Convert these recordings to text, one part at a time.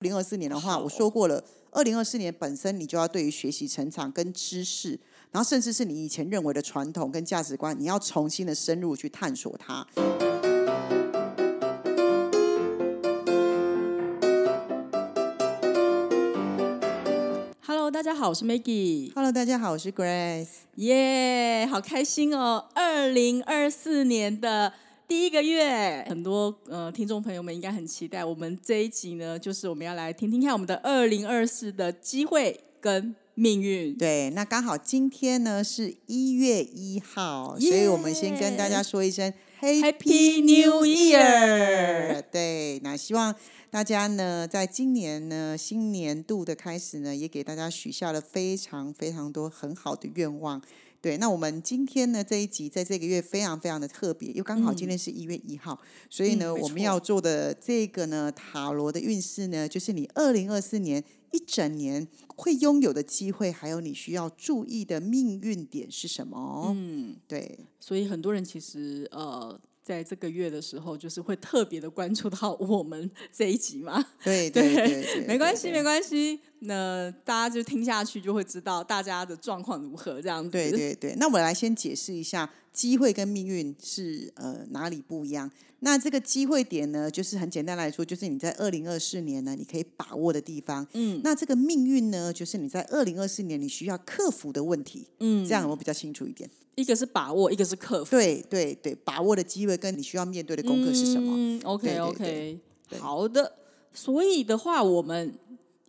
零二四年的话，我说过了，二零二四年本身你就要对于学习成长跟知识，然后甚至是你以前认为的传统跟价值观，你要重新的深入去探索它。Hello，大家好，我是 Maggie，Hello，大家好，我是 Grace。耶好开心哦！二零二四年的第一个月，很多呃听众朋友们应该很期待。我们这一集呢，就是我们要来听听看我们的二零二四的机会跟命运。对，那刚好今天呢是一月一号，所以我们先跟大家说一声 Happy New Year！对，那希望大家呢，在今年呢新年度的开始呢，也给大家许下了非常非常多很好的愿望。对，那我们今天呢这一集在这个月非常非常的特别，又刚好今天是一月一号，所以呢，嗯我们要做的这个呢塔罗的运势呢，就是你二零二四年一整年会拥有的机会，还有你需要注意的命运点是什么？嗯，对，所以很多人其实呃，在这个月的时候，就是会特别的关注到我们这一集嘛。对对，没关系，没。关系。那大家就听下去，就会知道大家的状况如何这样子。对对对，那我来先解释一下，机会跟命运是呃哪里不一样？那这个机会点呢，就是很简单来说，就是你在二零二四年呢，你可以把握的地方。嗯那这个命运呢，就是你在二零二四年你需要克服的问题。嗯，这样我比较清楚一点。一个是把握，一个是克服。对对对，把握的机会跟你需要面对的功课是什么？嗯？OK 对 OK，好的。所以的话，我们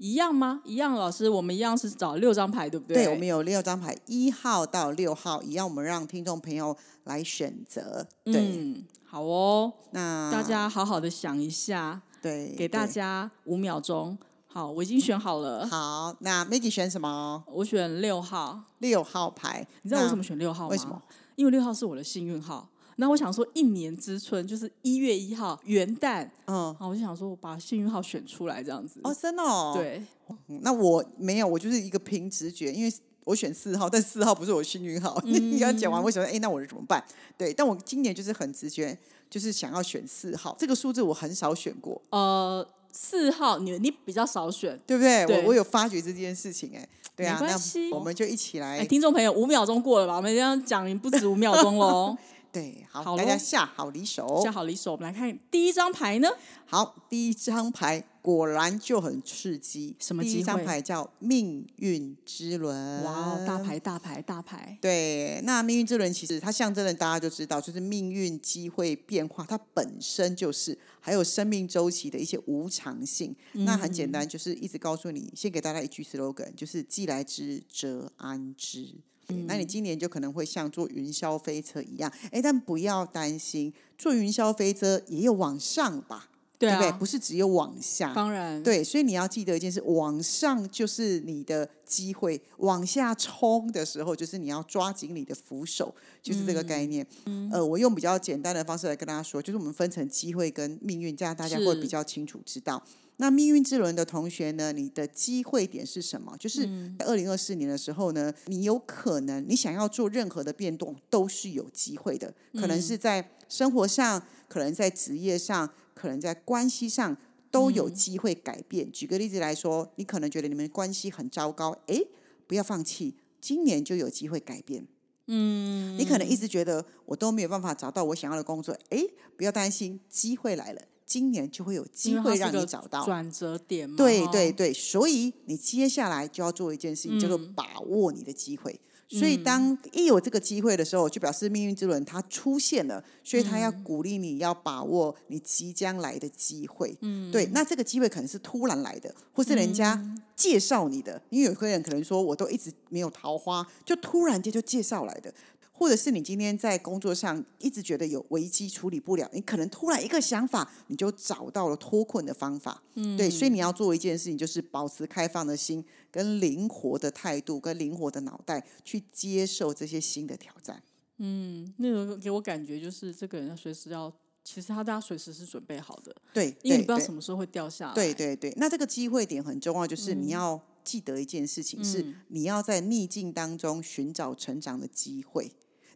一样吗？一样，老师，我们一样是找六张牌，对不对？对，我们有六张牌，一号到六号一样，我们让听众朋友来选择。对，嗯，好哦，那大家好好的想一下，对给大家五秒钟。好，我已经选好了，好。那 Maggie 选什么？我选六号。六号牌。你知道为什么选六号吗？为什么？因为六号是我的幸运号。那我想说，一年之春就是一月一号元旦，嗯，好，我就想说，我把幸运号选出来，这样子。哦，真的哦。对，嗯，那我没有，我就是一个凭直觉，因为我选四号，但四号不是我幸运号。你刚讲完，为什么？哎，那我怎么办？对，但我今年就是很直觉，就是想要选四号这个数字，我很少选过，呃，四号你你比较少选。对不对？对我我有发觉这件事情，哎，对啊，没关系那我们就一起哎，来，听众朋友，五秒钟过了吧？我们这样讲不止五秒钟喽。对，好，好大家下好离手下。好离手，我们来看第一张牌呢。好，第一张牌果然就很刺激，什么第一张牌叫命运之轮，哇哦，大牌大牌大牌。对，那命运之轮其实它象征的大家就知道，就是命运、机会、变化，它本身就是还有生命周期的一些无常性。那很简单，就是一直告诉你，先给大家一句 slogan，就是既来之则安之。对那你今年就可能会像坐云霄飞车一样，哎，但不要担心，坐云霄飞车也有往上吧，对不对？啊，不是只有往下。当然。对，所以你要记得一件事：往上就是你的机会，往下冲的时候，就是你要抓紧你的扶手，就是这个概念。呃，我用比较简单的方式来跟大家说，就是我们分成机会跟命运，这样大家会比较清楚知道。那命运之轮的同学呢，你的机会点是什么？就是在二零二四年的时候呢，你有可能你想要做任何的变动都是有机会的，可能是在生活上，可能在职业上，可能在关系上。都有机会改变。举个例子来说，你可能觉得你们关系很糟糕，诶，不要放弃，今年就有机会改变。嗯，你可能一直觉得我都没有办法找到我想要的工作，诶，不要担心，机会来了，今年就会有机会让你找到。转折点嘛。对对，对，所以你接下来就要做一件事情，叫做嗯把握你的机会。所以，当一有这个机会的时候，就表示命运之轮它出现了，所以他要嗯鼓励你要把握你即将来的机会。嗯，对，那这个机会可能是突然来的，或是人家嗯介绍你的。因为有些人可能说，我都一直没有桃花，就突然间就介绍来的。或者是你今天在工作上一直觉得有危机处理不了，你可能突然一个想法，你就找到了脱困的方法。嗯，对，所以你要做一件事情，就是保持开放的心、跟灵活的态度、跟灵活的脑袋，去接受这些新的挑战。嗯，那个给我感觉就是这个人要随时要，其实他大家随时是准备好的，对，因为你不知道什么时候会掉下来。对对对，那这个机会点很重要，就是你要记得一件事情，是你要在逆境当中寻找成长的机会。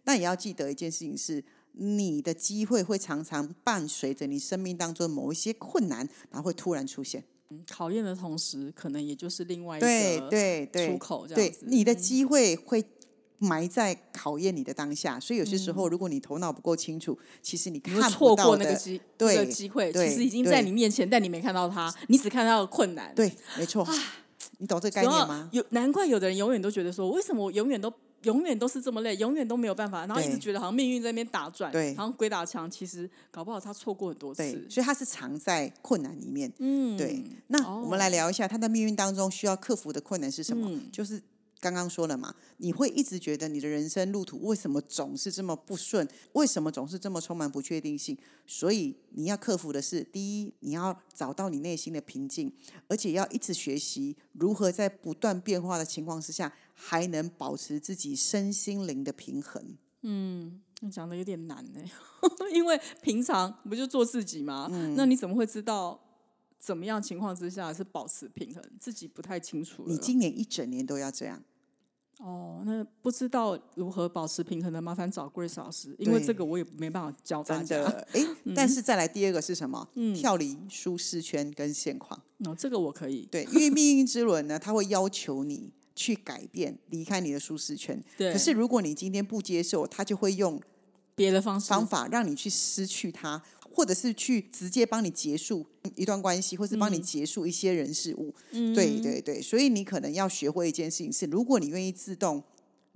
那也要记得一件事情是，你的机会会常常伴随着你生命当中某一些困难，然后会突然出现。嗯考验的同时，可能也就是另外一对个对对，出口这样对子。你的机会会埋在考验你的当下，所以有些时候，如果你头脑不够清楚，其实你看错不到那个机那个对机会，其实已经在你面前，但你没看到它，你只看到了困难。对，没错。你懂这个概念吗？有难怪有的人永远都觉得说，为什么我永远都永远都是这么累，永远都没有办法，然后一直对觉得好像命运在那边打转，对好像鬼打墙。其实搞不好他错过很多次，。所以他是藏在困难里面。嗯，对，那我们哦来聊一下他的命运当中需要克服的困难是什么？嗯就是刚刚说了嘛，你会一直觉得你的人生路途为什么总是这么不顺？为什么总是这么充满不确定性？所以你要克服的是，第一，你要找到你内心的平静，而且要一直学习如何在不断变化的情况之下，还能保持自己身心灵的平衡。你讲的有点难呢，因为平常不就做自己吗？嗯那你怎么会知道怎么样情况之下是保持平衡？自己不太清楚。你今年一整年都要这样。哦，那不知道如何保持平衡的，麻烦找 Grace 老师，因为对这个我也没办法教大家。哎，但是再来第二个是什么？嗯跳离舒适圈跟现况。哦，这个我可以。对，因为命运之轮呢，它会要求你去改变，离开你的舒适圈。对，可是如果你今天不接受，他就会用别的方式方法让你去失去他，或者是去直接帮你结束一段关系，或是帮你结束一些人事物。对对对，所以你可能要学会一件事情是，如果你愿意自动。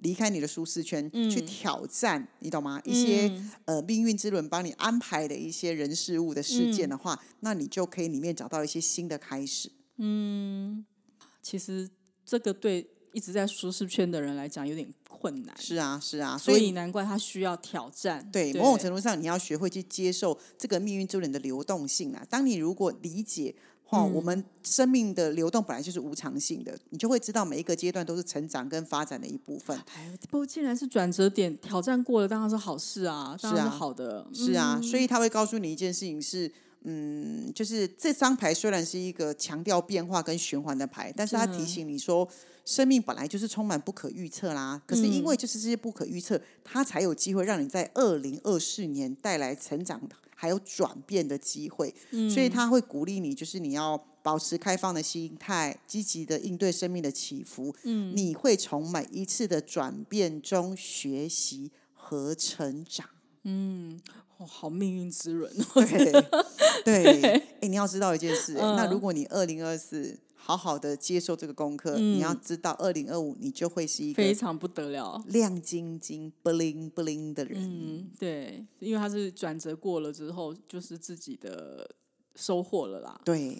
离开你的舒适圈，去挑战，你懂吗？一些、呃命运之轮帮你安排的一些人事物的事件的话，那你就可以里面找到一些新的开始。嗯其实这个对一直在舒适圈的人来讲有点困难，是啊，是啊，所以难怪他需要挑战。对，某种程度上，你要学会去接受这个命运之轮的流动性啊。当你如果理解，哈、我们生命的流动本来就是无常性的，你就会知道每一个阶段都是成长跟发展的一部分。哎，不，既然是转折点，挑战过了当然是好事啊，当然是是啊好的。是啊，所以他会告诉你一件事情是。嗯，就是这张牌虽然是一个强调变化跟循环的牌，但是它提醒你说，生命本来就是充满不可预测啦。可是因为就是这些不可预测，它才有机会让你在二零二四年带来成长还有转变的机会。所以他会鼓励你，就是你要保持开放的心态，积极的应对生命的起伏。嗯，你会从每一次的转变中学习和成长。哦，好命运之轮，对对，哎、你要知道一件事、嗯那如果你二零二四好好的接受这个功课，你要知道二零二五你就会是一个非常不得了。亮晶晶、bling bling 的人。嗯，对，因为他是转折过了之后，就是自己的收获了啦。对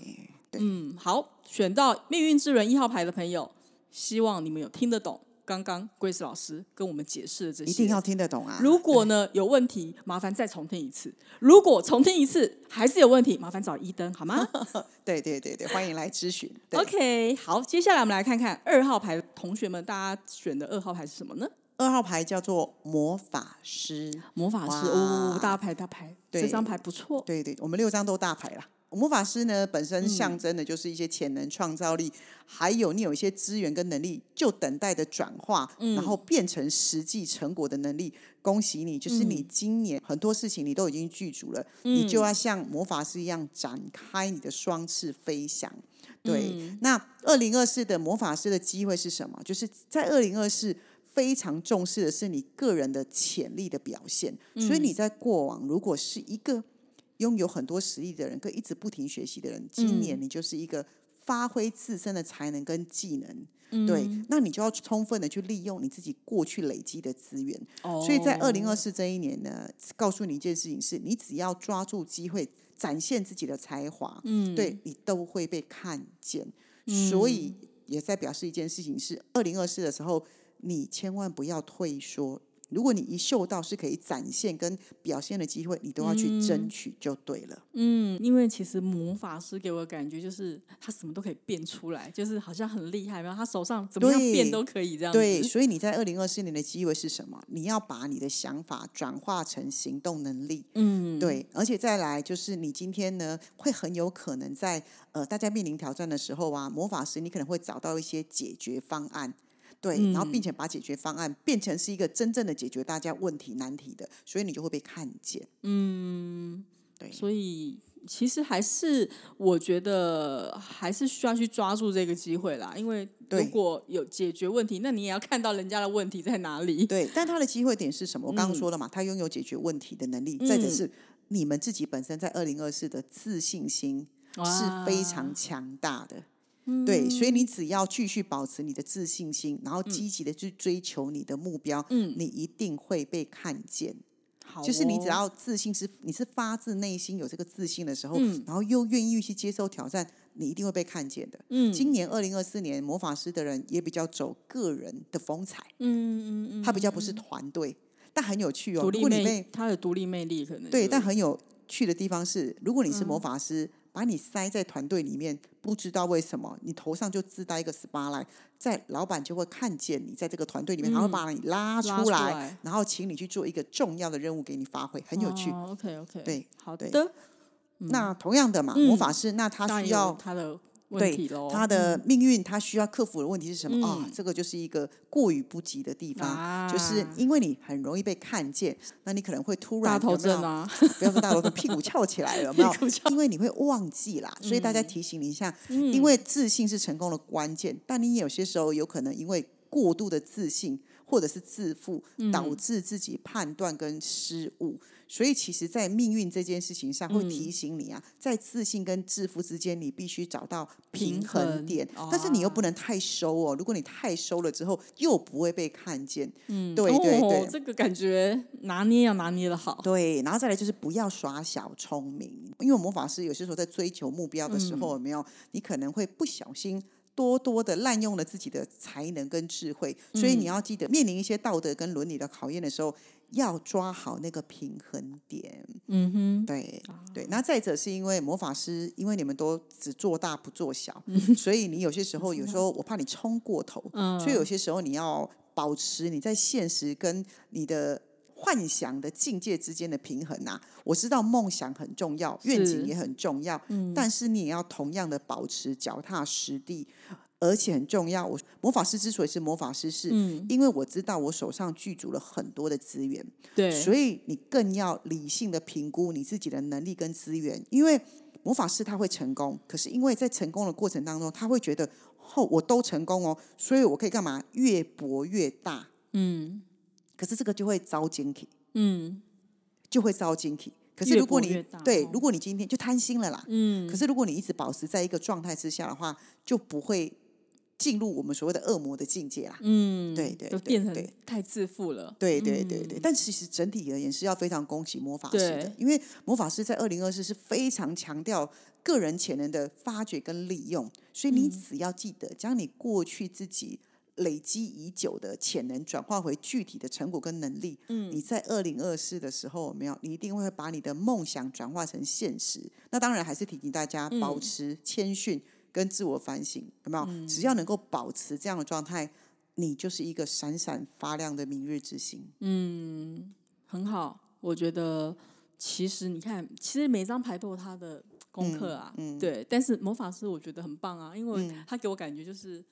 对，嗯，好，选到命运之轮一号牌的朋友，希望你们有听得懂刚刚 Grace 老师跟我们解释的这些。一定要听得懂啊！如果呢有问题，麻烦再重听一次。如果重听一次还是有问题，麻烦找一灯好吗 对对对对，欢迎来咨询。？OK，好，接下来我们来看看二号牌的同学们，大家选的二号牌是什么呢？二号牌叫做魔法师，魔法师哇哦，大牌大牌，对这张牌不错。对对，我们六张都大牌啦。魔法师呢，本身嗯。象征的就是一些潜能、创造力，还有你有一些资源跟能力，就等待的转化，嗯。然后变成实际成果的能力。恭喜你，就是嗯。你今年很多事情你都已经具足了，你就要像魔法师一样展开你的双翅飞翔。对，嗯。那二零二四的魔法师的机会是什么？就是在二零二四非常重视的是你个人的潜力的表现，所以你在过往如果是一个拥有很多实力的人，跟一直不停学习的人，今年你就是一个发挥自身的才能跟技能。对，那你就要充分的去利用你自己过去累积的资源。哦所以在二零二四这一年呢，告诉你一件事情是：你只要抓住机会，展现自己的才华，嗯，对你都会被看见。所以也在表示一件事情是：二零二四的时候，你千万不要退缩。如果你一嗅到是可以展现跟表现的机会，你都要去争取就对了。嗯，因为其实魔法师给我的感觉就是他什么都可以变出来，就是好像很厉害，然后他手上怎么样变都可以这样子。对，所以你在二零二四年的机会是什么？你要把你的想法转化成行动能力。嗯，对，而且再来就是你今天呢，会很有可能在呃大家面临挑战的时候啊，魔法师你可能会找到一些解决方案。对，然后并且把解决方案变成是一个真正的解决大家问题难题的，所以你就会被看见。嗯，对所以其实还是我觉得还是需要去抓住这个机会啦，因为如果有解决问题，那你也要看到人家的问题在哪里。对，但他的机会点是什么？我刚刚嗯说了嘛，他拥有解决问题的能力，再者是你们自己本身在二零二四的自信心是非常强大的。对，所以你只要继续保持你的自信心，然后积极的去追求你的目标，嗯。你一定会被看见。好。就是你只哦。要自信是你是发自内心有这个自信的时候，嗯。然后又愿意去接受挑战，你一定会被看见的。嗯。今年二零二四年，魔法师的人也比较走个人的风采，嗯嗯嗯，他比较不是团队，但很有趣哦。如独立魅果你被，他有独立魅力，可能对，但很有趣的地方是，如果你是嗯。魔法师，把你塞在团队里面，不知道为什么你头上就自带一个 s p a r l i g h t 在老板就会看见你在这个团队里面，他会把你拉出出来，然后请你去做一个重要的任务给你发挥，很有趣。哦、OK OK，对对好的，那同样的嘛，嗯魔法师那他需要他的问对题喽，他的命运，他需要克服的问题是什么？啊、嗯这个就是一个过于不及的地方，啊。就是因为你很容易被看见，那你可能会突然大头有没有？症啊，不要说大头症，屁股翘起来了，有没有？因为你会忘记啦，所以大家提醒你一下，嗯。因为自信是成功的关键，但你有些时候有可能因为过度的自信或者是自负，嗯导致自己判断跟失误。所以，其实，在命运这件事情上，会嗯提醒你啊，在自信跟自负之间，你必须找到平平衡衡点。但是你又啊不能太收哦，如果你太收了之后，又不会被看见。嗯，对对对哦，这个感觉拿捏要拿捏的好，对，然后再来就是不要耍小聪明，因为魔法师有些时候在追求目标的时嗯候，有没有你可能会不小心。多多的滥用了自己的才能跟智慧，所以你要记得，面临一些道德跟伦理的考验的时候，要抓好那个平衡点。嗯哼，对对，那再者是因为魔法师，因为你们都只做大不做小，嗯所以你有些时候，有时候我怕你冲过头，嗯。所以有些时候你要保持你在现实跟你的幻想的境界之间的平衡呐、我知道梦想很重要，愿景也很重要，嗯但是你也要同样的保持脚踏实地。而且很重要，我魔法师之所以是魔法师，是嗯因为我知道我手上具足了很多的资源，对，所以你更要理性的评估你自己的能力跟资源，因为魔法师他会成功，可是因为在成功的过程当中，他会觉得哦、我都成功哦，所以我可以干嘛？越搏越大。嗯可是这个就会遭惊体，嗯。就会遭惊体。可是如果你对哦，如果你今天就贪心了啦，嗯，可是如果你一直保持在一个状态之下的话，就不会进入我们所谓的恶魔的境界啦。嗯，对对对就变成对太自负了，对对对对，但其实整体而言是要非常恭喜魔法师的，因为魔法师在二零二四是非常强调个人潜能的发掘跟利用，所以你只要记得将你过去自己累积已久的潜能转化回具体的成果跟能力。嗯，你在二零二四的时候有没有？你一定会把你的梦想转化成现实。那当然还是提醒大家保持谦逊跟自我反省，有没有？只要能够保持这样的状态。你就是一个闪闪发亮的明日之星。嗯，很好，我觉得其实你看，其实每张牌都有它的功课啊，嗯对。但是魔法师我觉得很棒啊，因为他给我感觉就是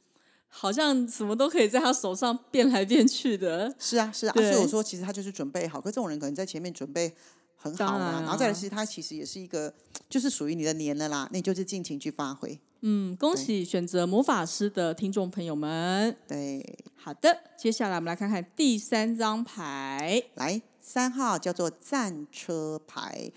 好像什么都可以在他手上变来变去的，是啊，是啊，所以我说其实他就是准备好，可这种人可能在前面准备很好嘛，然啊然后再来是他其实也是一个就是属于你的年了啦，那你就是尽情去发挥。嗯，恭喜选择魔法师的听众朋友们。对，好的，接下来我们来看看第三张牌。来三号叫做战车牌，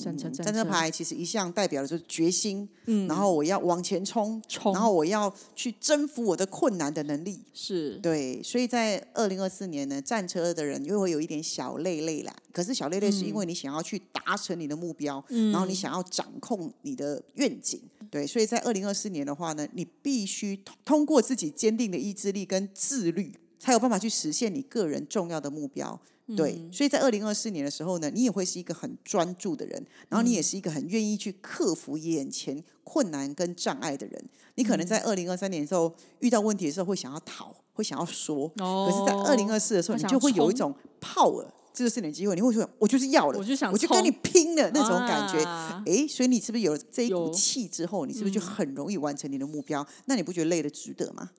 战车战车牌其实一向代表的就是决心，然后我要往前冲，冲然后我要去征服我的困难的能力。是对，所以在二零二四年呢，战车的人又会有一点小累累啦。可是小累累是因为你想要去达成你的目标，然后你想要掌控你的愿景。对，所以在二零二四年的话呢，你必须通通过自己坚定的意志力跟自律，才有办法去实现你个人重要的目标。对，所以在二零二四年的时候呢，你也会是一个很专注的人，然后你也是一个很愿意去克服眼前困难跟障碍的人。你可能在二零二三年的时候遇到问题的时候会想要逃，会想要说，哦可是，在二零二四的时候，你就会有一冲种 power，这就是你的机会，你会说，我就是要了，我就想我就跟你拼了那种感觉。啊诶，所以你是不是有了这一股有气之后，你是不是就很容易完成你的目标？那你不觉得累的值得吗？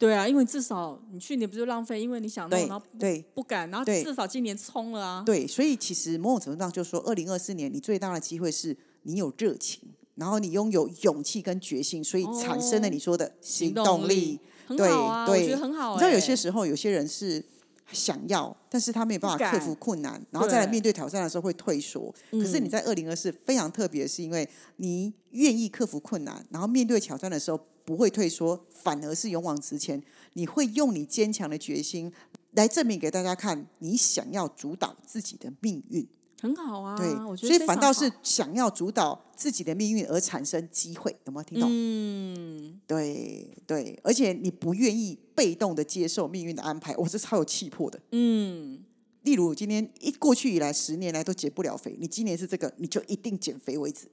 对啊，因为至少你去年不是浪费，因为你想然后不对不敢，然后至少今年冲了啊。对，所以其实某种程度上就说，二零二四年你最大的机会是你有热情，然后你拥有勇气跟决心，所以产生了哦你说的行动动力很对好啊，我对觉得很好、欸。你知道有些时候有些人是想要，但是他没有办法克服困难，然后再来面对挑战的时候会退缩。可是你嗯在二零二四非常特别，是因为你愿意克服困难，然后面对挑战的时候不会退缩，反而是勇往直前。你会用你坚强的决心来证明给大家看，你想要主导自己的命运。很好啊，对，我觉得所以反倒是想要主导自己的命运而产生机会，有没有听懂？嗯，对对，而且你不愿意被动的接受命运的安排，我这超有气魄的。嗯，例如今天一过去以来十年来都减不了肥，你今年是这个，你就一定减肥为止。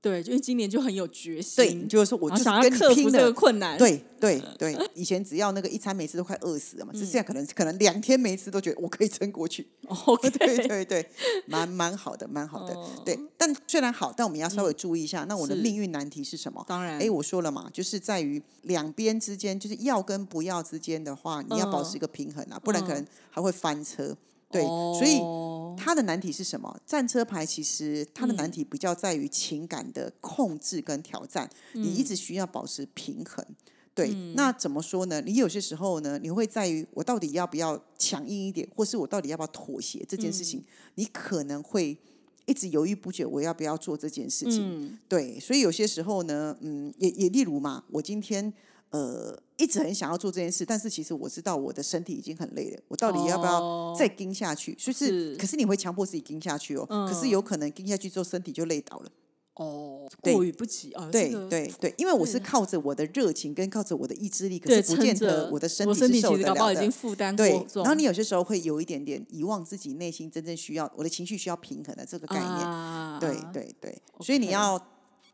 对，就因为今年就很有决心，对，你就是说我然后想要就是跟你克服这个。困难，对对对，以前只要那个一餐没吃都快饿死了嘛，是现在可能可能两天没吃都觉得我可以撑过去。OK，对对对，蛮蛮好的，蛮好的。哦对，但虽然好，但我们要稍微注意一下，那我的命运难题是什么？当然，哎，我说了嘛，就是在于两边之间，就是要跟不要之间的话，你要保持一个平衡啊，不然可能还会翻车。对，所以哦它的难题是什么？战车牌其实它的嗯难题比较在于情感的控制跟挑战，你一嗯直需要保持平衡。对，那怎么说呢？你有些时候呢，你会在于我到底要不要强硬一点，或是我到底要不要妥协这件事嗯情，你可能会一直犹豫不决，我要不要做这件事情？嗯对，所以有些时候呢，嗯，也也例如嘛，我今天呃一直很想要做这件事，但是其实我知道我的身体已经很累了，我到底要不要哦再盯下去？就是，是可是你会强迫自己盯下去哦，可是嗯有可能盯下去之后身体就累倒了。哦，对过于不及啊，对对对，因为我是靠着我的热情跟靠着我的意志力，可，是不见得我的身体是受得了的。已经负担对然后你有些时候会有一点点遗忘自己内心真正需要，我的情绪需要平衡的这个概念。啊对对对，所以你要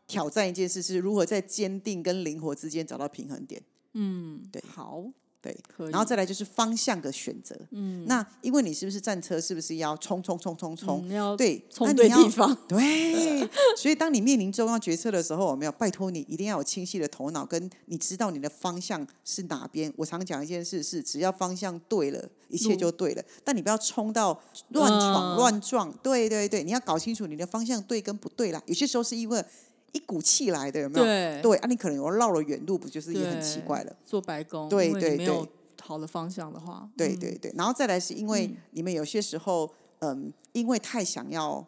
挑战一件事，是如何在坚定跟灵活之间找到平衡点。嗯，对好，对，然后再来就是方向的选择。嗯，那因为你是不是战车，是不是要冲冲冲冲冲？嗯要对，冲对地方，对，所以当你面临重要决策的时候，我们要拜托你一定要有清晰的头脑，跟你知道你的方向是哪边。我常讲一件事是，只要方向对了，一切就对了。但你不要冲到乱嗯闯乱撞。对对对，你要搞清楚你的方向对跟不对啦。有些时候是因为一股气来的，有没有？对对啊，你可能有绕了远路，不就是也很奇怪了？做白工，因为对对对好的方向的话，嗯对对对，然后再来是因为你们有些时候，嗯，因为太想要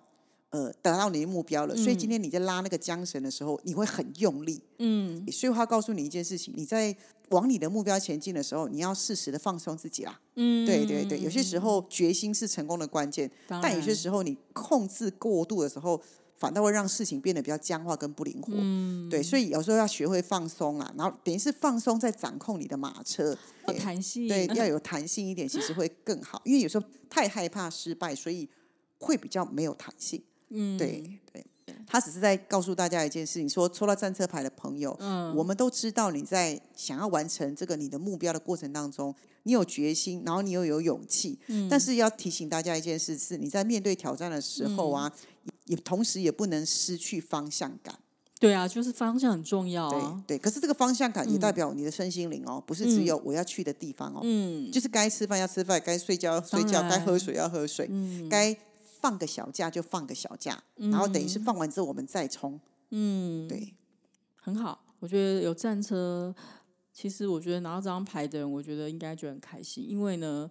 呃达到你的目标了，所以今天你在拉那个缰绳的时候，你会很用力。嗯，所以他告诉你一件事情：你在往你的目标前进的时候，你要适时的放松自己啦。嗯，对对对，有些时候决心是成功的关键，但有些然时候你控制过度的时候。反倒会让事情变得比较僵化跟不灵活，嗯。对，所以有时候要学会放松啊，然后等于是放松在掌控你的马车，有弹性，对，要有弹性一点，其实会更好。因为有时候太害怕失败，所以会比较没有弹性。嗯，对对，他只是在告诉大家一件事情：说抽到战车牌的朋友，嗯。我们都知道你在想要完成这个你的目标的过程当中，你有决心，然后你又有勇气。嗯。但是要提醒大家一件事：是你在面对挑战的时候啊，嗯也同时也不能失去方向感。对啊，就是方向很重要对啊，对，可是这个方向感也代表你的身心灵哦，不是只有我要去的地方哦。嗯，就是该吃饭要吃饭，该睡觉要睡觉，该喝水要喝水，嗯。该放个小假就放个小假，然后等于是放完之后我们再冲。嗯，对，很好，我觉得有战车，其实我觉得拿到这张牌的人，我觉得应该觉得很开心，因为呢，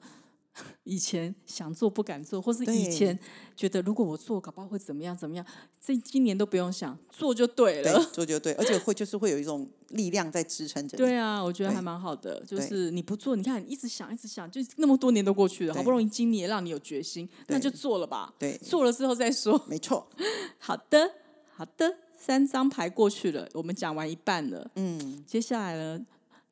以前想做不敢做，或是以前觉得如果我做，搞不好会怎么样怎么样，这今年都不用想，做就对对了。，做就对，而且会就是会有一种力量在支撑着。对啊，我觉得还蛮好的，就是你不做，你看你一直想，一直想，就那么多年都过去了，好不容易今年让你有决心，那就做了吧。对做了之后再说。没错，好的，好的，三张牌过去了，我们讲完一半了。嗯，接下来呢，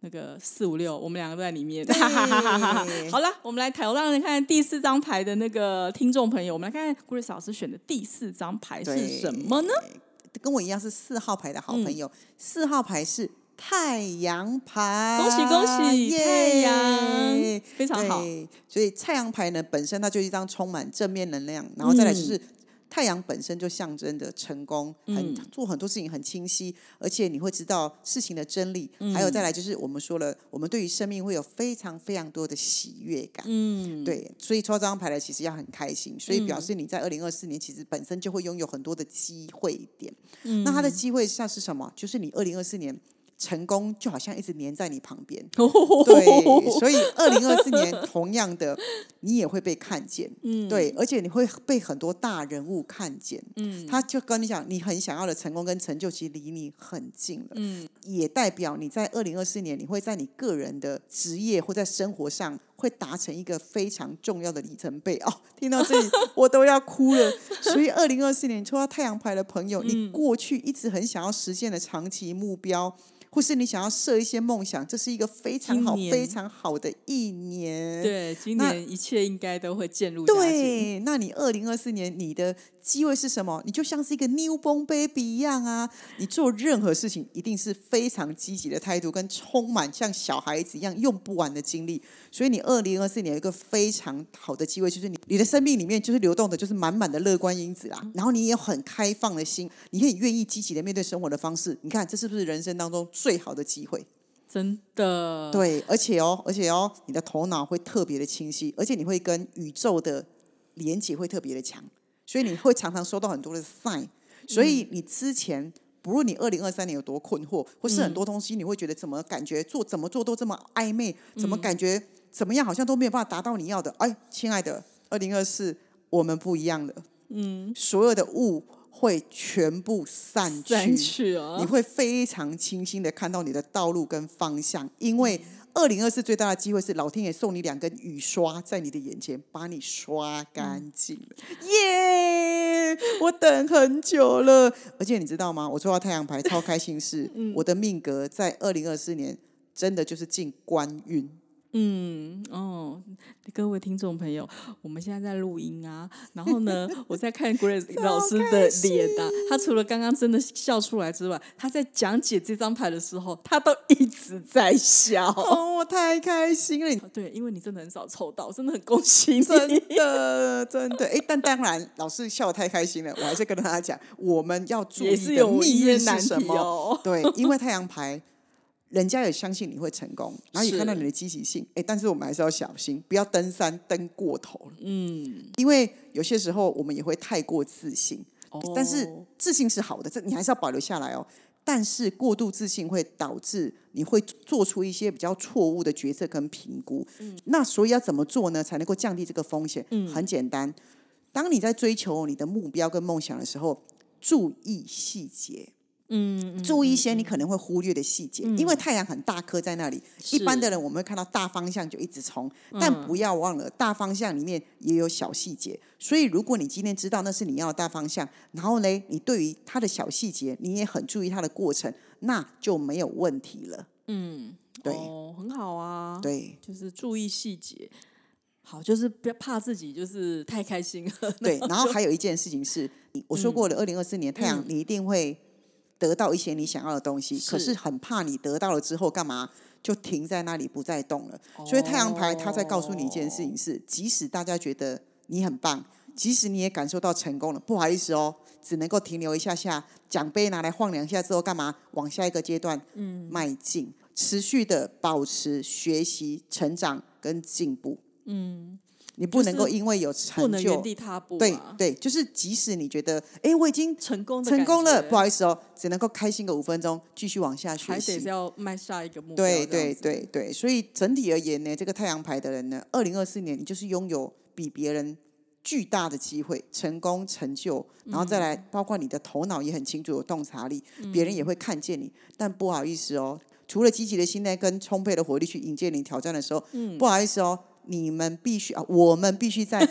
那个四五六，我们两个都在里面。好了，我们来挑让人看第四张牌的那个听众朋友，我们来看 Grace 老师选的第四张牌是什么呢？？跟我一样是四号牌的好朋友，四号牌是太阳牌，恭喜恭喜，耶太阳非常好。所以太阳牌呢本身它就是一张充满正面能量，然后再来就是。太阳本身就象征着成功，很做很多事情很清晰，而且你会知道事情的真理。还有再来就是我们说了，我们对于生命会有非常非常多的喜悦感。嗯，对，所以抽这张牌来其实要很开心，所以表示你在二零二四年其实本身就会拥有很多的机会点。那它的机会像是什么？就是你二零二四年。成功就好像一直黏在你旁边，对，所以二零二四年同样的，你也会被看见，嗯，对，而且你会被很多大人物看见，嗯，他就跟你讲，你很想要的成功跟成就，其实离你很近了，嗯，也代表你在二零二四年，你会在你个人的职业或在生活上会达成一个非常重要的里程碑哦。听到这里，我都要哭了。所以二零二四年抽到太阳牌的朋友，你过去一直很想要实现的长期目标。或是你想要设一些梦想，这是一个非常好、非常好的一年。对，今年一切应该都会渐入对，那你二零二四年你的机会是什么？你就像是一个 newborn baby 一样啊！你做任何事情一定是非常积极的态度，跟充满像小孩子一样用不完的精力。所以你二零二四年有一个非常好的机会，就是你你的生命里面就是流动的，就是满满的乐观因子啦。然后你也很开放的心，你可以愿意积极的面对生活的方式。你看，这是不是人生当中？最好的机会，真的对，而且哦，而且哦，你的头脑会特别的清晰，而且你会跟宇宙的连接会特别的强，所以你会常常收到很多的 sign。所以你之前不论你二零二三年有多困惑，或是很多东西，你会觉得怎么感觉做怎么做都这么暧昧，怎么感觉怎么样好像都没有办法达到你要的。哎，亲爱的，二零二四我们不一样了，嗯，所有的雾。会全部散去，你会非常清晰的看到你的道路跟方向。因为二零二四最大的机会是老天爷送你两根雨刷在你的眼前，把你刷干净了。耶！我等很久了，而且你知道吗？我抽到太阳牌，超开心，是我的命格在二零二四年真的就是进官运。嗯哦，各位听众朋友，我们现在在录音啊，然后呢，我在看 Grace 老师的脸啊，他除了刚刚真的笑出来之外，他在讲解这张牌的时候，他都一直在笑。哦，我太开心了！对，因为你真的很少抽到，真的很恭喜你，真的真的。哎，但当然，老师笑的太开心了，我还是跟大家讲，我们要注意的命运是什么？对，因为太阳牌。人家也相信你会成功，然后也看到你的积极性，哎，但是我们还是要小心，不要登山登过头了。嗯，因为有些时候我们也会太过自信，但是自信是好的，这你还是要保留下来哦。但是过度自信会导致你会做出一些比较错误的决策跟评估。嗯，那所以要怎么做呢？才能够降低这个风险？嗯，很简单，当你在追求你的目标跟梦想的时候，注意细节。嗯，注意一些你可能会忽略的细节，因为太阳很大颗在那里。一般的人我们会看到大方向就一直冲，但不要忘了大方向里面也有小细节。所以如果你今天知道那是你要的大方向，然后呢，你对于它的小细节你也很注意它的过程，那就没有问题了。嗯，对，很好啊。对，就是注意细节。好，就是不要怕自己就是太开心了。对，然后还有一件事情是你，我说过了，二零二四年太阳你一定会。得到一些你想要的东西，可是很怕你得到了之后干嘛就停在那里不再动了。所以太阳牌它在告诉你一件事情是：即使大家觉得你很棒，即使你也感受到成功了，不好意思哦，只能够停留一下下，奖杯拿来晃两下之后干嘛？往下一个阶段迈进，持续的保持学习、成长跟进步。嗯。你不能够因为有成就，原地踏步。对对，就是即使你觉得，哎，我已经成功成功了，不好意思哦，只能够开心个五分钟，继续往下学习。还得要迈下一个目标。对对对对，所以整体而言呢，这个太阳牌的人呢，二零二四年你就是拥有比别人巨大的机会，成功成就，然后再来，包括你的头脑也很清楚，有洞察力，别人也会看见你。但不好意思哦，除了积极的心态跟充沛的活力去迎接你挑战的时候，嗯，不好意思哦。你们必须啊，我们必须在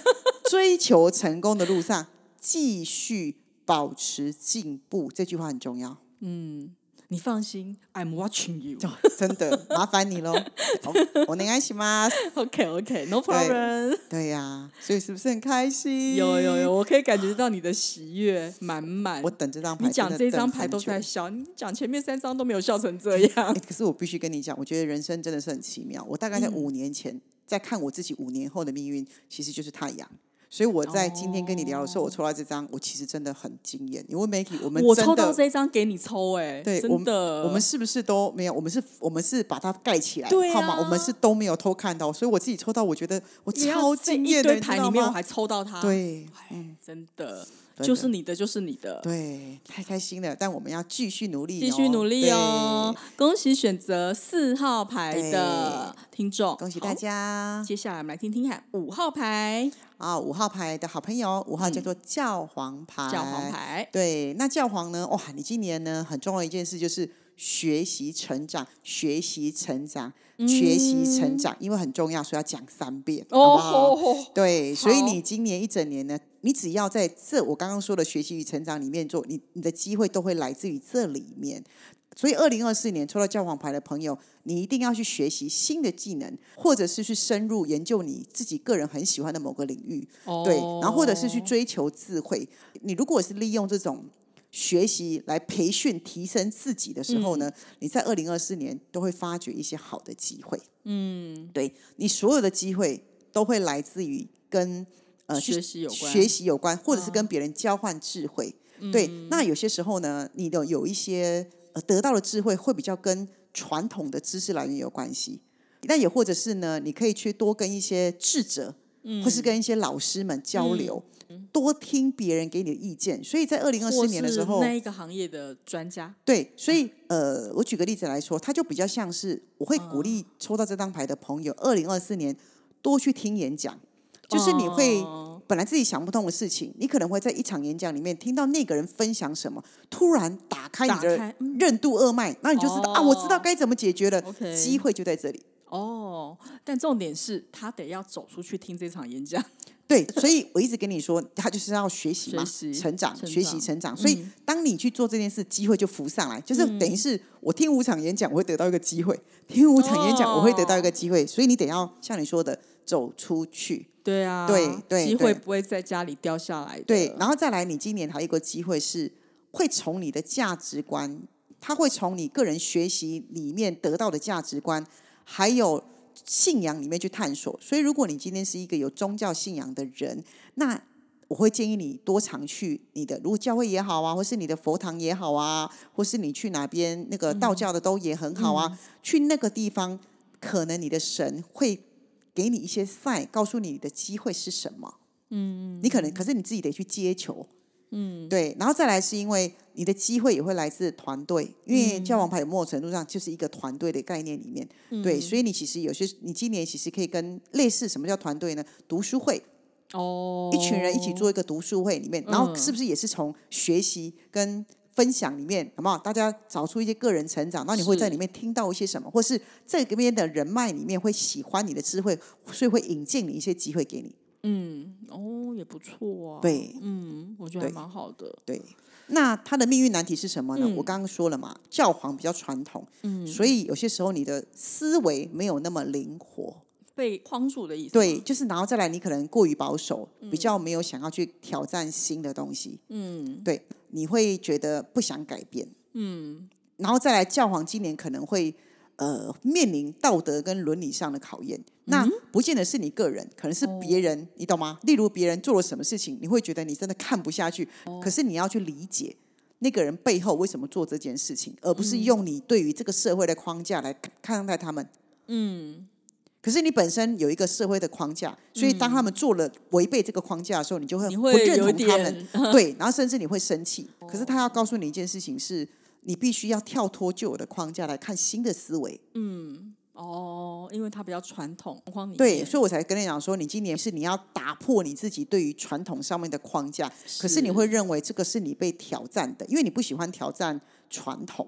追求成功的路上 继续保持进步。这句话很重要。嗯，你放心，I'm watching you。真的，麻烦你喽。我能安心吗？OK，OK，No problem。对呀，所以是不是很开心？有有有，我可以感觉到你的喜悦满满。我等这张牌，你讲这张牌都在笑，你讲前面三张都没有笑成这样。可是我必须跟你讲，我觉得人生真的是很奇妙。我大概在五年前。在看我自己五年后的命运，其实就是太阳。所以我在今天跟你聊的时候，我抽到这张，我其实真的很惊艳。因为 Maggie，我们我抽到这张给你抽、哎，对我们真的，我们是不是都没有？我们是，我们是把它盖起来，对好吗？啊我们是都没有偷看到，所以我自己抽到，我觉得我超惊艳的，堆你知道吗？牌里面我还抽到它，，对，真的真的就是你的，就是你的。对，太开心了。但我们要继续努力、继续努力哦！恭喜选择四号牌的听众，恭喜大。家接下来我们来听听看五号牌啊！五号牌的好朋友，五号叫做教皇牌。嗯教皇。牌，对，那教皇呢？哇，你今年呢很重要一件事就是学习成长，学习成长，学习成长，因为很重要，所以要讲三遍，好不好？对，所以你今年一整年呢，你只要在这我刚刚说的学习与成长里面做，你你的机会都会来自于这里面。所以，二零二四年抽到教皇牌的朋友，你一定要去学习新的技能，或者是去深入研究你自己个人很喜欢的某个领域，对，然后或者是去追求智慧。你如果是利用这种学习来培训、提升自己的时候呢，你在二零二四年都会发掘一些好的机会。嗯，对你所有的机会都会来自于跟呃去学习有关。学习有关，或者是跟别人交换智慧。对，那有些时候呢，你的有一些呃得到的智慧会比较跟传统的知识来源有关系，但也或者是呢，你可以去多跟一些智者，或是跟一些老师们交流，多听别人给你的意见。所以在二零二四年的时候，是那一个行业的专家，对，所以呃，我举个例子来说，他就比较像是我会鼓励抽到这张牌的朋友，二零二四年多去听演讲，就是你会。哦本来自己想不通的事情，你可能会在一场演讲里面听到那个人分享什么，突然打开你打的任督二脉，那你就知道、啊，我知道该怎么解决了。机会就在这里。哦，但重点是他得要走出去听这场演讲，对，所以我一直跟你说，他就是要学习嘛，成长，成学习成长。所以当你去做这件事，机会就浮上来，就是等于是我听五场演讲，我会得到一个机会；听五场演讲，我会得到一个机会。所以你得要像你说的，走出去。对啊，对对机会不会在家里掉下来的，对，然后再来，你今年还有一个机会是会从你的价值观，他会从你个人学习里面得到的价值观，还有信仰里面去探索。所以，如果你今天是一个有宗教信仰的人，那我会建议你多常去你的，如果教会也好啊，或是你的佛堂也好啊，或是你去哪边那个道教的都也很好啊，去那个地方，可能你的神会给你一些 sign，告诉你的机会是什么。嗯，你可能可是你自己得去接球。嗯，对，然后再来是因为你的机会也会来自团队，因为教王牌某种程度上就是一个团队的概念里面，对，所以你其实有些你今年其实可以跟类似什么叫团队呢？读书会，哦，一群人一起做一个读书会里面，然后是不是也是从学习跟分享里面，好不好？大家找出一些个人成长，那你会在里面听到一些什么，或是这边的人脉里面会喜欢你的智慧，所以会引荐你一些机会给你。嗯，哦，也不错啊，，对。嗯，我觉得还对。蛮好的，对，那他的命运难题是什么呢？嗯。我刚刚说了嘛，教皇比较传统，嗯，所以有些时候你的思维没有那么灵活。被框住的意思，对，，就是然后再来，你可能过于保守，比较没有想要去挑战新的东西。嗯。对，你会觉得不想改变。嗯，然后再来，教皇今年可能会呃面临道德跟伦理上的考验。那不见得是你个人，可能是别人，你懂吗？例如别人做了什么事情，你会觉得你真的看不下去，可是你要去理解那个人背后为什么做这件事情，而不是用你对于这个社会的框架来看看待他们。嗯，可是你本身有一个社会的框架，所以当他们做了违背这个框架的时候，你就会不认同他们，对，然后甚至你会生气。可是他要告诉你一件事情是，你必须要跳脱旧有的框架来看新的思维。嗯哦，因为它比较传统框里对，所以我才跟你讲说，你今年是你要打破你自己对于传统上面的框架，可是你会认为这个是你被挑战的，因为你不喜欢挑战传统。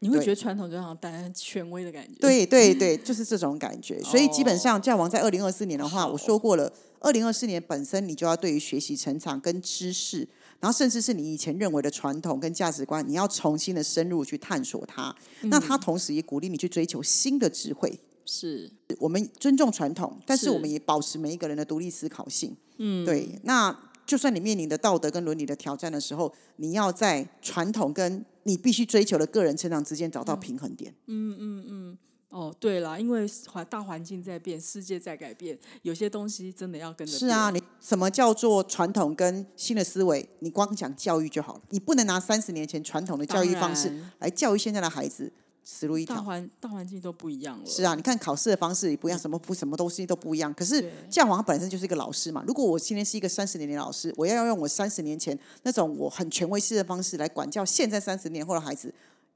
你会觉得传统就好像带来权威的感觉，，对对对，就是这种感觉。所以基本上教王在二零二四年的话，我说过了，二零二四年本身你就要对于学习、成长跟知识，然后甚至是你以前认为的传统跟价值观，你要重新的深入去探索它。那它同时也鼓励你去追求新的智慧。是，我们尊重传统，但是是我们也保持每一个人的独立思考性。嗯，对。那就算你面临的道德跟伦理的挑战的时候，你要在传统跟你必须追求的个人成长之间找到平衡点。哦，对了，因为环大环境在变，世界在改变，有些东西真的要跟着是啊，你什么叫做传统跟新的思维？你光讲教育就好了，你不能拿三十年前传统的教育方式来教育现在的孩子，死路一条大条。环大环境都不一样了。是啊，你看考试的方式也不一样，什么不什么东西都不一样。可是教皇他本身就是一个老师嘛。如果我今天是一个三十年的老师，我要用我三十年前那种我很权威式的方式来管教现在三十年后的孩子，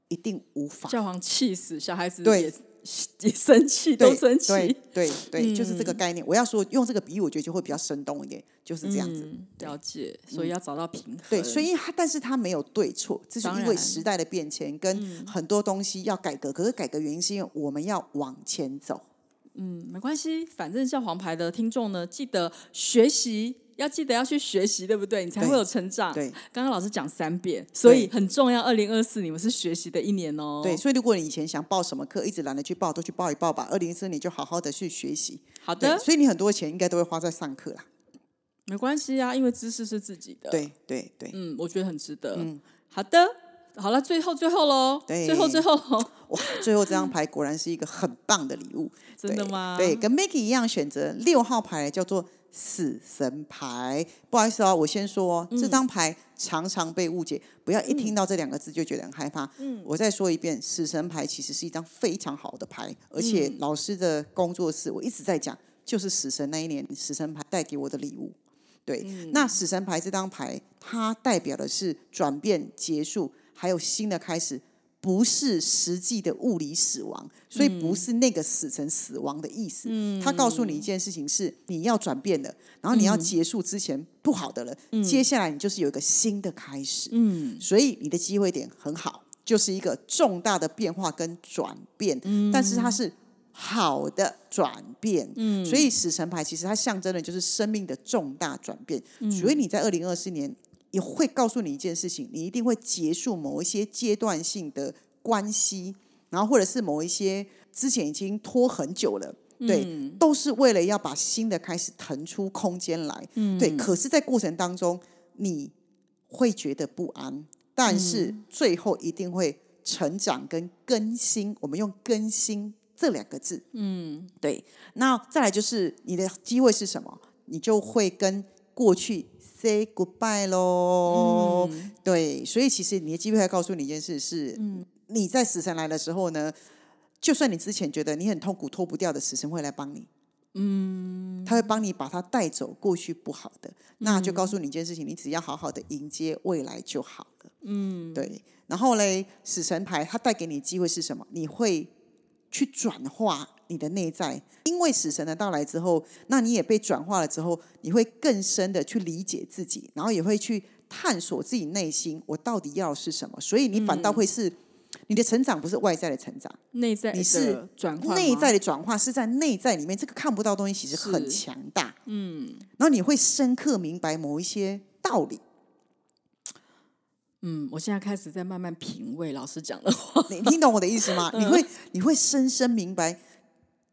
一定无法。教皇气死，小孩子对 生气，都生气。对对对，就是这个嗯概念。我要说用这个比喻，我觉得就会比较生动一点，就是这样子。嗯，了解，所以要找到平衡。对，所以他，但是他没有对错，这是因为时代的变迁跟很多东西要改革。可是改革原因是因为我们要往前走。嗯，没关系，反正叫黄牌的听众呢，记得学习，要记得要去学习，对不对？你才对会有成长。对刚刚老师讲三遍，所以很重要。二零二四你们是学习的一年哦。对，，所以如果你以前想报什么课，一直懒得去报，都去报一报吧。二零一四年就好好的去学习。好的，所以你很多钱应该都会花在上课啦。没关系啊，因为知识是自己的。，对对对，嗯，我觉得很值得。嗯，好的，好了，最后最后喽，对最后最后喽，哇，最后这张牌果然是一个很棒的礼物。真的吗？对，跟 Maggie 一样，选择六号牌叫做死神牌。不好意思哦，我先说哦，这张牌常常被误解，不要一听到这两个字就觉得很害怕。嗯，我再说一遍，死神牌其实是一张非常好的牌，而且老师的工作室我一直在讲，就是死神那一年死神牌带给我的礼物。对，那死神牌这张牌，它代表的是转变、结束，还有新的开始，不是实际的物理死亡，所以不是那个死成死亡的意思。他告诉你一件事情是你要转变的，然后你要结束之前不好的了，接下来你就是有一个新的开始。嗯，所以你的机会点很好，就是一个重大的变化跟转变，但是它是好的转变。嗯，所以死神牌其实它象征的就是生命的重大转变。所以你在二零二四年也会告诉你一件事情，你一定会结束某一些阶段性的关系，然后或者是某一些之前已经拖很久了。对，都是为了要把新的开始腾出空间来。对，可是，在过程当中，你会觉得不安，但是最后一定会成长跟更新。我们用“更新”这两个字，嗯，对。那再来就是你的机会是什么？你就会跟过去 say goodbye 喽。对，所以其实你的机会要告诉你一件事是，你在死神来的时候呢，就算你之前觉得你很痛苦脱不掉的，死神会来帮你。嗯，他会帮你把它带走过去不好的，那就告诉你一件事情，你只要好好的迎接未来就好了。嗯，对。然后嘞，死神牌它带给你的机会是什么？你会去转化你的内在，因为死神的到来之后，那你也被转化了之后，你会更深的去理解自己，然后也会去探索自己内心，我到底要是什么。所以你反倒会是、你的成长不是外在的成长，内在你是转化，内在的转化是在内在里面，这个看不到东西其实很强大。嗯，然后你会深刻明白某一些道理。嗯，我现在开始在慢慢品味老师讲的话。你听懂我的意思吗？你会你会深深明白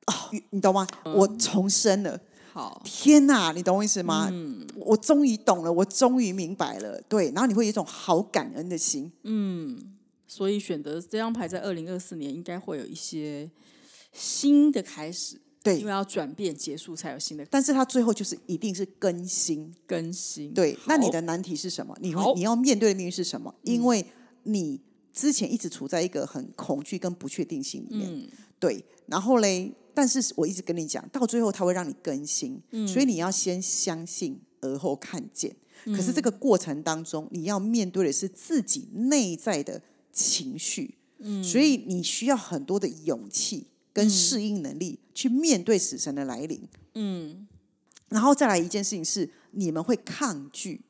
哦，你你懂吗？我重生了。好，天哪，你懂我意思吗？嗯我终于懂了，我终于明白了。对，然后你会有一种好感恩的心。嗯所以选择这张牌在二零二四年应该会有一些新的开始，对因为要转变结束才有新的但是它最后就是一定是更新。更新。对，那你的难题是什么？你你要面对的命运是什么？因为你之前一直处在一个很恐惧跟不确定性里面。嗯对，然后嘞，但是我一直跟你讲，到最后它会让你更新，嗯所以你要先相信，而后看见。可是这嗯个过程当中，你要面对的是自己内在的情绪，嗯所以你需要很多的勇气跟适应能力去面对死神的来临。嗯，然后再来一件事情是，你们会抗拒，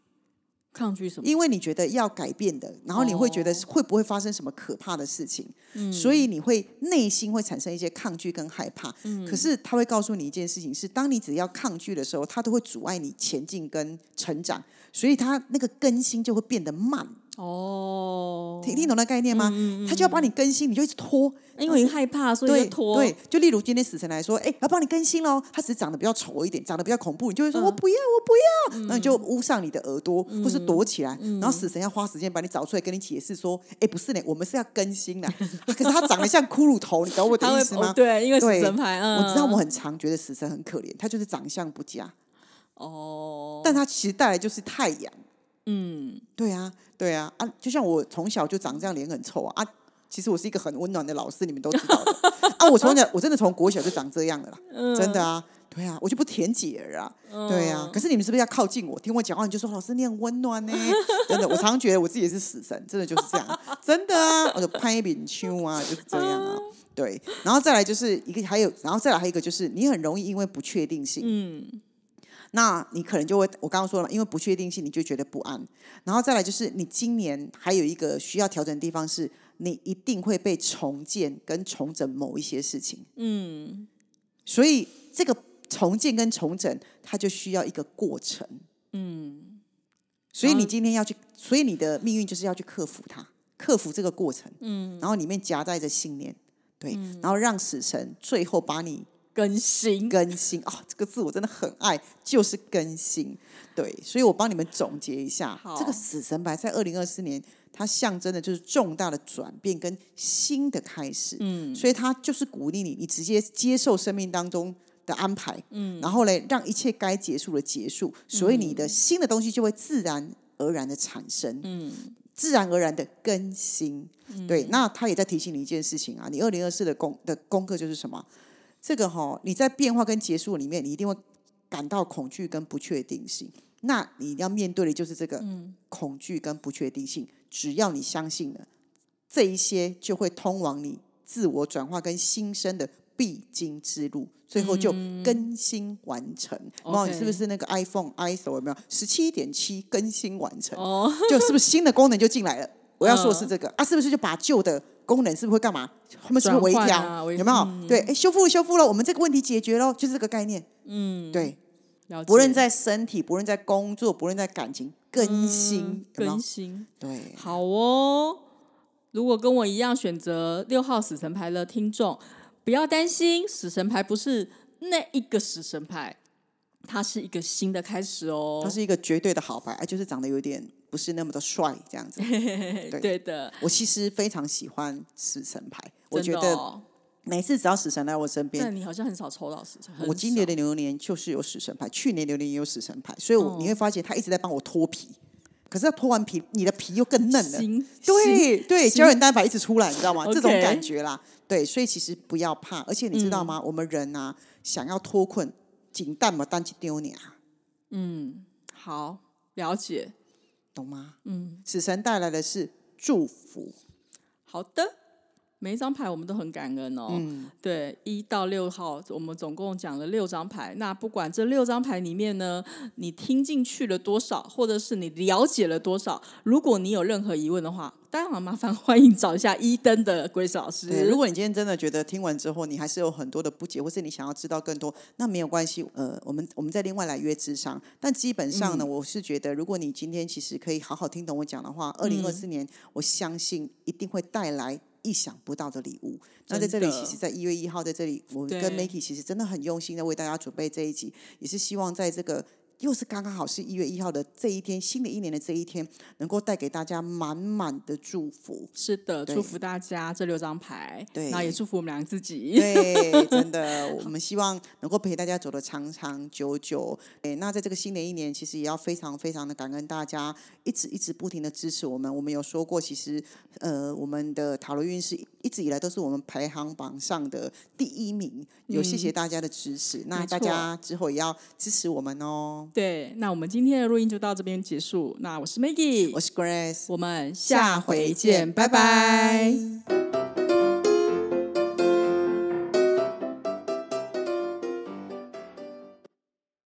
抗拒什么？因为你觉得要改变的，然后你会觉得哦会不会发生什么可怕的事情，所以你会内心会产生一些抗拒跟害怕。嗯可是他会告诉你一件事情是，当你只要抗拒的时候，它都会阻碍你前进跟成长，所以它那个更新就会变得慢。哦，听听懂那概念吗？他就要帮你更新，你就一直拖，因为你害怕，所以拖。对，就例如今天死神来说，哎，要帮你更新喽，他只是长得比较丑一点，长得比较恐怖，你就会说、我不要，我不要，那、你就捂上你的耳朵，或是躲起来，然后死神要花时间把你找出来，跟你解释说，哎，不是呢，我们是要更新的，可是他长得像骷髅头，你懂我的意思吗？哦对，因为死神牌，嗯，我知道我很常觉得死神很可怜，他就是长相不佳，哦，但他其实带来就是太阳。嗯，对啊，对啊，啊，就像我从小就长这样，脸很臭啊。啊，其实我是一个很温暖的老师，你们都知道的啊。我从小我真的从国小就长这样的啦，真的啊。对啊，我就不甜姐儿啊，对啊。可是你们是不是要靠近我，听我讲话，你就说老师你很温暖呢？真的，我常常觉得我自己也是死神，真的就是这样，真的啊。我就拍饼秋啊，就是这样啊。对，然后再来就是一个，还有，然后再来还有一个就是，你很容易因为不确定性，嗯，那你可能就会，我刚刚说了，因为不确定性，你就觉得不安。然后再来就是，你今年还有一个需要调整的地方是，你一定会被重建跟重整某一些事情。嗯，所以这个重建跟重整，它就需要一个过程。嗯，所以你今天要去，所以你的命运就是要去克服它，克服这个过程。嗯，然后里面夹带着信念，对，然后让死神最后把你更新，更新哦，这个字我真的很爱，就是更新。对，所以我帮你们总结一下好，这个死神牌在二零二四年，它象征的就是重大的转变跟新的开始。嗯，所以它就是鼓励你，你直接接受生命当中的安排，嗯，然后嘞，让一切该结束的结束，所以你的新的东西就会自然而然的产生。嗯。自然而然的更新，对，那他也在提醒你一件事情啊，你二零二四的功的功课就是什么？这个哈、你在变化跟结束里面，你一定会感到恐惧跟不确定性。那你要面对的就是这个恐惧跟不确定性。只要你相信了，这一些就会通往你自我转化跟新生的必经之路，最后就更新完成。哇、你是不是那个 iPhone iPhone 有没有十七点七更新完成？哦，就是不是新的功能就进来了？我要说的是这个、啊，是不是就把旧的功能是不是会干嘛？他们是不是微调？啊有没有？对，哎，修复了，修复了，我们这个问题解决了，就是这个概念。嗯，对，不论在身体，不论在工作，不论在感情，更新，更新，对，好哦。如果跟我一样选择六号死神牌的听众，不要担心，死神牌不是那一个死神牌，它是一个新的开始哦。它是一个绝对的好牌，哎，就是长得有点不是那么的帅这样子。对对的，我其实非常喜欢死神牌，我真觉得哦每次只要死神来我身边，但你好像很少抽到死神。很我今年的牛年就是有死神牌，去年牛年也有死神牌，所以我、哦你会发现他一直在帮我脱皮。可是他脱完皮，你的皮又更嫩了。新对对，胶原蛋白一直出来，你知道吗？这种感觉啦。对，所以其实不要怕，而且你知道嗯吗？我们人啊，想要脱困，紧蛋嘛单去丢你啊，嗯好了解，懂吗？嗯，死神带来的是祝福，好的。每一张牌我们都很感恩哦。嗯对，一到六号，我们总共讲了六张牌。那不管这六张牌里面呢，你听进去了多少，或者是你了解了多少，如果你有任何疑问的话，当然麻烦欢迎找一下一登的 Grace 老师。对，如果你今天真的觉得听完之后，你还是有很多的不解，或是你想要知道更多，那没有关系。呃，我们我们再另外来约智商。但基本上呢，嗯我是觉得，如果你今天其实可以好好听懂我讲的话，二零二嗯四年，我相信一定会带来。意想不到的礼物。那在这里，其实，在一月一号，在这里，我跟对 Makey 其实真的很用心的为大家准备这一集，也是希望在这个又是刚刚好是一月一号的这一天，新的一年的这一天，能够带给大家满满的祝福。是的，祝福大家这六张牌，对然后也祝福我们俩自己。对，真的，我们希望能够陪大家走得长长久久。诶，那在这个新的一年，其实也要非常非常的感恩大家一直一直不停的支持我们。我们有说过，其实呃，我们的塔罗运势一直以来都是我们排行榜上的第一名，有谢谢大家的支持。那大家之后也要支持我们哦。对，那我们今天的录音就到这边结束。那我是 Maggie，我是 Grace，我们下回见，拜拜